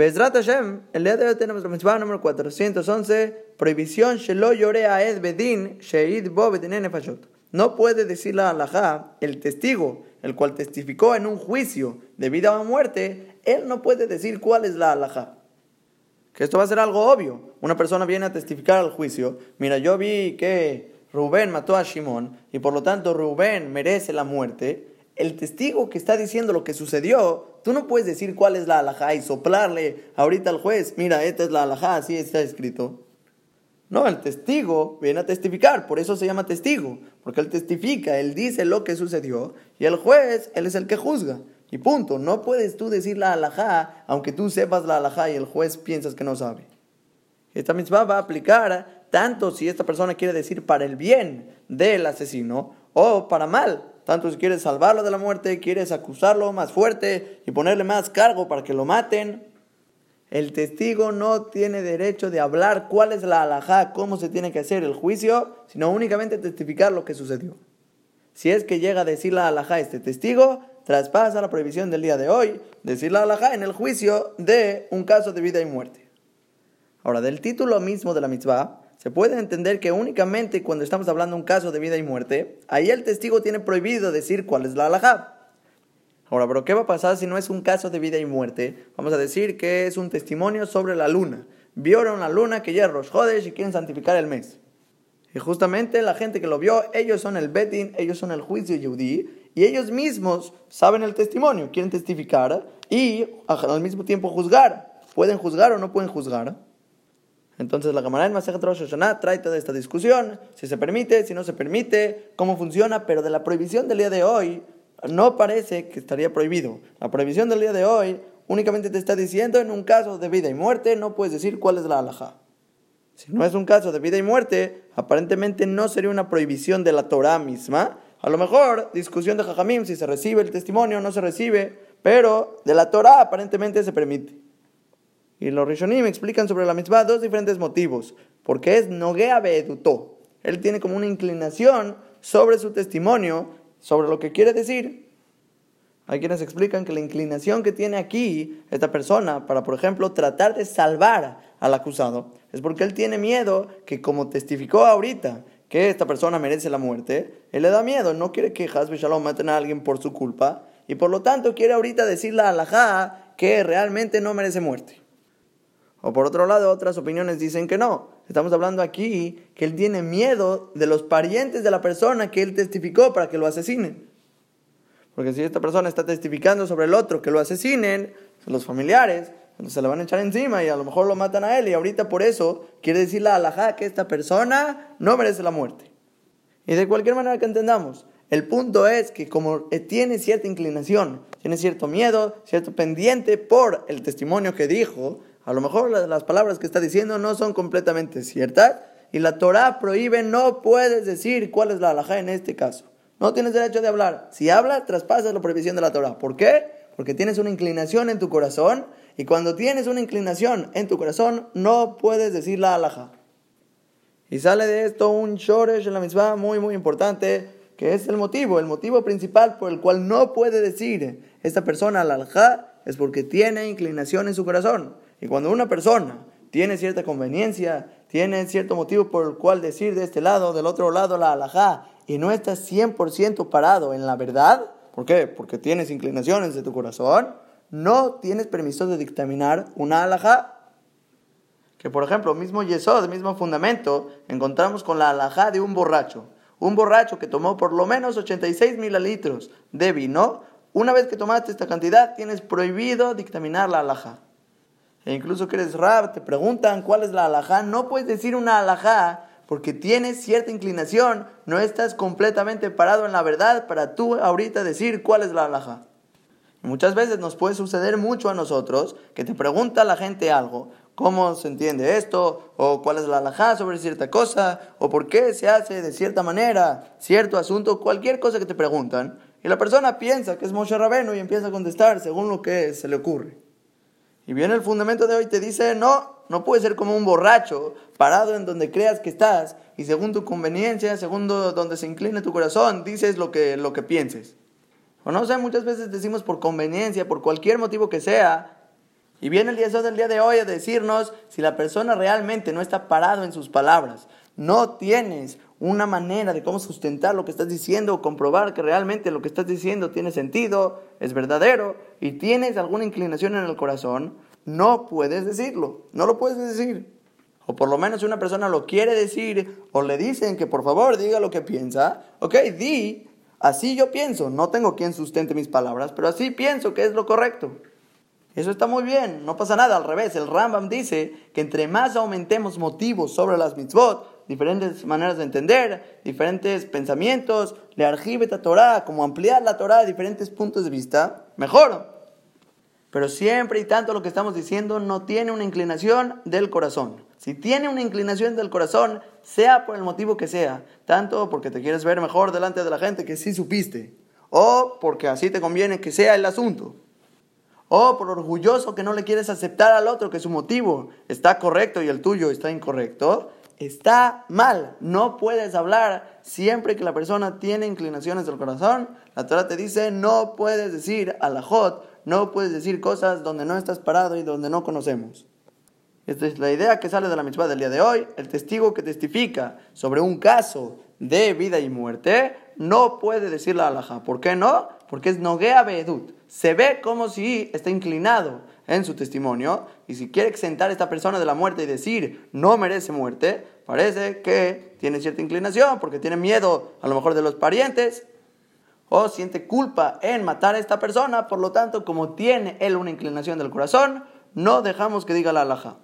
Bezrat Hashem, el día de hoy tenemos la mitzvah número 411, prohibición Shelo Yorea Ed Bedin Sheid Bo Nefashot. No puede decir la halajá, el testigo, el cual testificó en un juicio de vida o muerte, él no puede decir cuál es la halajá. Que esto va a ser algo obvio. Una persona viene a testificar al juicio, mira, yo vi que Rubén mató a Shimón y por lo tanto Rubén merece la muerte. El testigo que está diciendo lo que sucedió Tú no puedes decir cuál es la alajá y soplarle ahorita al juez, mira, esta es la alajá, así está escrito. No, el testigo viene a testificar, por eso se llama testigo, porque él testifica, él dice lo que sucedió y el juez, él es el que juzga. Y punto, no puedes tú decir la alajá, aunque tú sepas la alajá y el juez piensas que no sabe. Esta misma va a aplicar tanto si esta persona quiere decir para el bien del asesino o para mal. Tanto si quieres salvarlo de la muerte, quieres acusarlo más fuerte y ponerle más cargo para que lo maten. El testigo no tiene derecho de hablar cuál es la alajá, cómo se tiene que hacer el juicio, sino únicamente testificar lo que sucedió. Si es que llega a decir la alajá este testigo, traspasa la prohibición del día de hoy, decir la alajá en el juicio de un caso de vida y muerte. Ahora, del título mismo de la mitzvah, se puede entender que únicamente cuando estamos hablando de un caso de vida y muerte, ahí el testigo tiene prohibido decir cuál es la alajá. Ahora, pero ¿qué va a pasar si no es un caso de vida y muerte? Vamos a decir que es un testimonio sobre la luna. Vieron la luna que ya es y quieren santificar el mes. Y justamente la gente que lo vio, ellos son el Betin, ellos son el juicio yudí, y ellos mismos saben el testimonio, quieren testificar y al mismo tiempo juzgar. ¿Pueden juzgar o no pueden juzgar? Entonces la Gemara en Masejet Rosh Hashanah trae toda esta discusión, si se permite, si no se permite, cómo funciona, pero de la prohibición del día de hoy no parece que estaría prohibido. La prohibición del día de hoy únicamente te está diciendo en un caso de vida y muerte no puedes decir cuál es la alhaja. Si no es un caso de vida y muerte, aparentemente no sería una prohibición de la Torah misma. A lo mejor, discusión de Jajamim, si se recibe el testimonio no se recibe, pero de la Torah aparentemente se permite. Y los Rishonim explican sobre la mitzvah dos diferentes motivos. Porque es Nogea Beedutó. Él tiene como una inclinación sobre su testimonio, sobre lo que quiere decir. Hay quienes explican que la inclinación que tiene aquí esta persona para, por ejemplo, tratar de salvar al acusado es porque él tiene miedo que, como testificó ahorita, que esta persona merece la muerte, él le da miedo, no quiere que Hasbe Shalom maten a alguien por su culpa y por lo tanto quiere ahorita decirle a Alajá que realmente no merece muerte. O por otro lado, otras opiniones dicen que no. Estamos hablando aquí que él tiene miedo de los parientes de la persona que él testificó para que lo asesinen. Porque si esta persona está testificando sobre el otro que lo asesinen, los familiares, se le van a echar encima y a lo mejor lo matan a él y ahorita por eso quiere decirle a Alajá que esta persona no merece la muerte. Y de cualquier manera que entendamos, el punto es que como tiene cierta inclinación, tiene cierto miedo, cierto pendiente por el testimonio que dijo, a lo mejor las palabras que está diciendo no son completamente ciertas y la Torah prohíbe, no puedes decir cuál es la halajá en este caso. No tienes derecho de hablar. Si hablas, traspasas la prohibición de la Torah. ¿Por qué? Porque tienes una inclinación en tu corazón y cuando tienes una inclinación en tu corazón no puedes decir la halajá. Y sale de esto un shoresh en la misma muy muy importante que es el motivo, el motivo principal por el cual no puede decir esta persona la halajá es porque tiene inclinación en su corazón. Y cuando una persona tiene cierta conveniencia, tiene cierto motivo por el cual decir de este lado, del otro lado la alajá, y no estás 100% parado en la verdad, ¿por qué? Porque tienes inclinaciones de tu corazón, no tienes permiso de dictaminar una alajá. Que por ejemplo, mismo yesod, mismo fundamento, encontramos con la alajá de un borracho. Un borracho que tomó por lo menos 86 mililitros de vino, una vez que tomaste esta cantidad, tienes prohibido dictaminar la alajá e incluso que eres rab, te preguntan cuál es la alajá, no puedes decir una alajá porque tienes cierta inclinación, no estás completamente parado en la verdad para tú ahorita decir cuál es la alajá. Muchas veces nos puede suceder mucho a nosotros que te pregunta la gente algo, cómo se entiende esto, o cuál es la alajá sobre cierta cosa, o por qué se hace de cierta manera cierto asunto, cualquier cosa que te preguntan, y la persona piensa que es Moshe Rabeno y empieza a contestar según lo que se le ocurre. Y viene el fundamento de hoy, te dice, no, no puedes ser como un borracho, parado en donde creas que estás, y según tu conveniencia, según donde se incline tu corazón, dices lo que, lo que pienses. O no sé, muchas veces decimos por conveniencia, por cualquier motivo que sea, Y viene el día del día de hoy a decirnos si la persona realmente no está parado en sus palabras, no tienes una manera de cómo sustentar lo que estás diciendo comprobar que realmente lo que estás diciendo tiene sentido, es verdadero y tienes alguna inclinación en el corazón, no puedes decirlo, no lo puedes decir. O por lo menos una persona lo quiere decir o le dicen que por favor diga lo que piensa, ok, di, así yo pienso, no tengo quien sustente mis palabras, pero así pienso que es lo correcto. Eso está muy bien, no pasa nada, al revés, el Rambam dice que entre más aumentemos motivos sobre las mitzvot, diferentes maneras de entender, diferentes pensamientos, le a Torah, como ampliar la Torah a diferentes puntos de vista, mejor. Pero siempre y tanto lo que estamos diciendo no tiene una inclinación del corazón. Si tiene una inclinación del corazón, sea por el motivo que sea, tanto porque te quieres ver mejor delante de la gente que sí supiste, o porque así te conviene que sea el asunto, o por orgulloso que no le quieres aceptar al otro que su motivo está correcto y el tuyo está incorrecto, está mal. No puedes hablar siempre que la persona tiene inclinaciones del corazón. La Torah te dice, no puedes decir alajot, no puedes decir cosas donde no estás parado y donde no conocemos. Esta es la idea que sale de la mitzvah del día de hoy. El testigo que testifica sobre un caso de vida y muerte no puede decir la alhaja. ¿Por qué no? Porque es noguea beedut. Se ve como si está inclinado en su testimonio y si quiere exentar a esta persona de la muerte y decir no merece muerte, parece que tiene cierta inclinación porque tiene miedo a lo mejor de los parientes o siente culpa en matar a esta persona, por lo tanto, como tiene él una inclinación del corazón, no dejamos que diga la alhaja.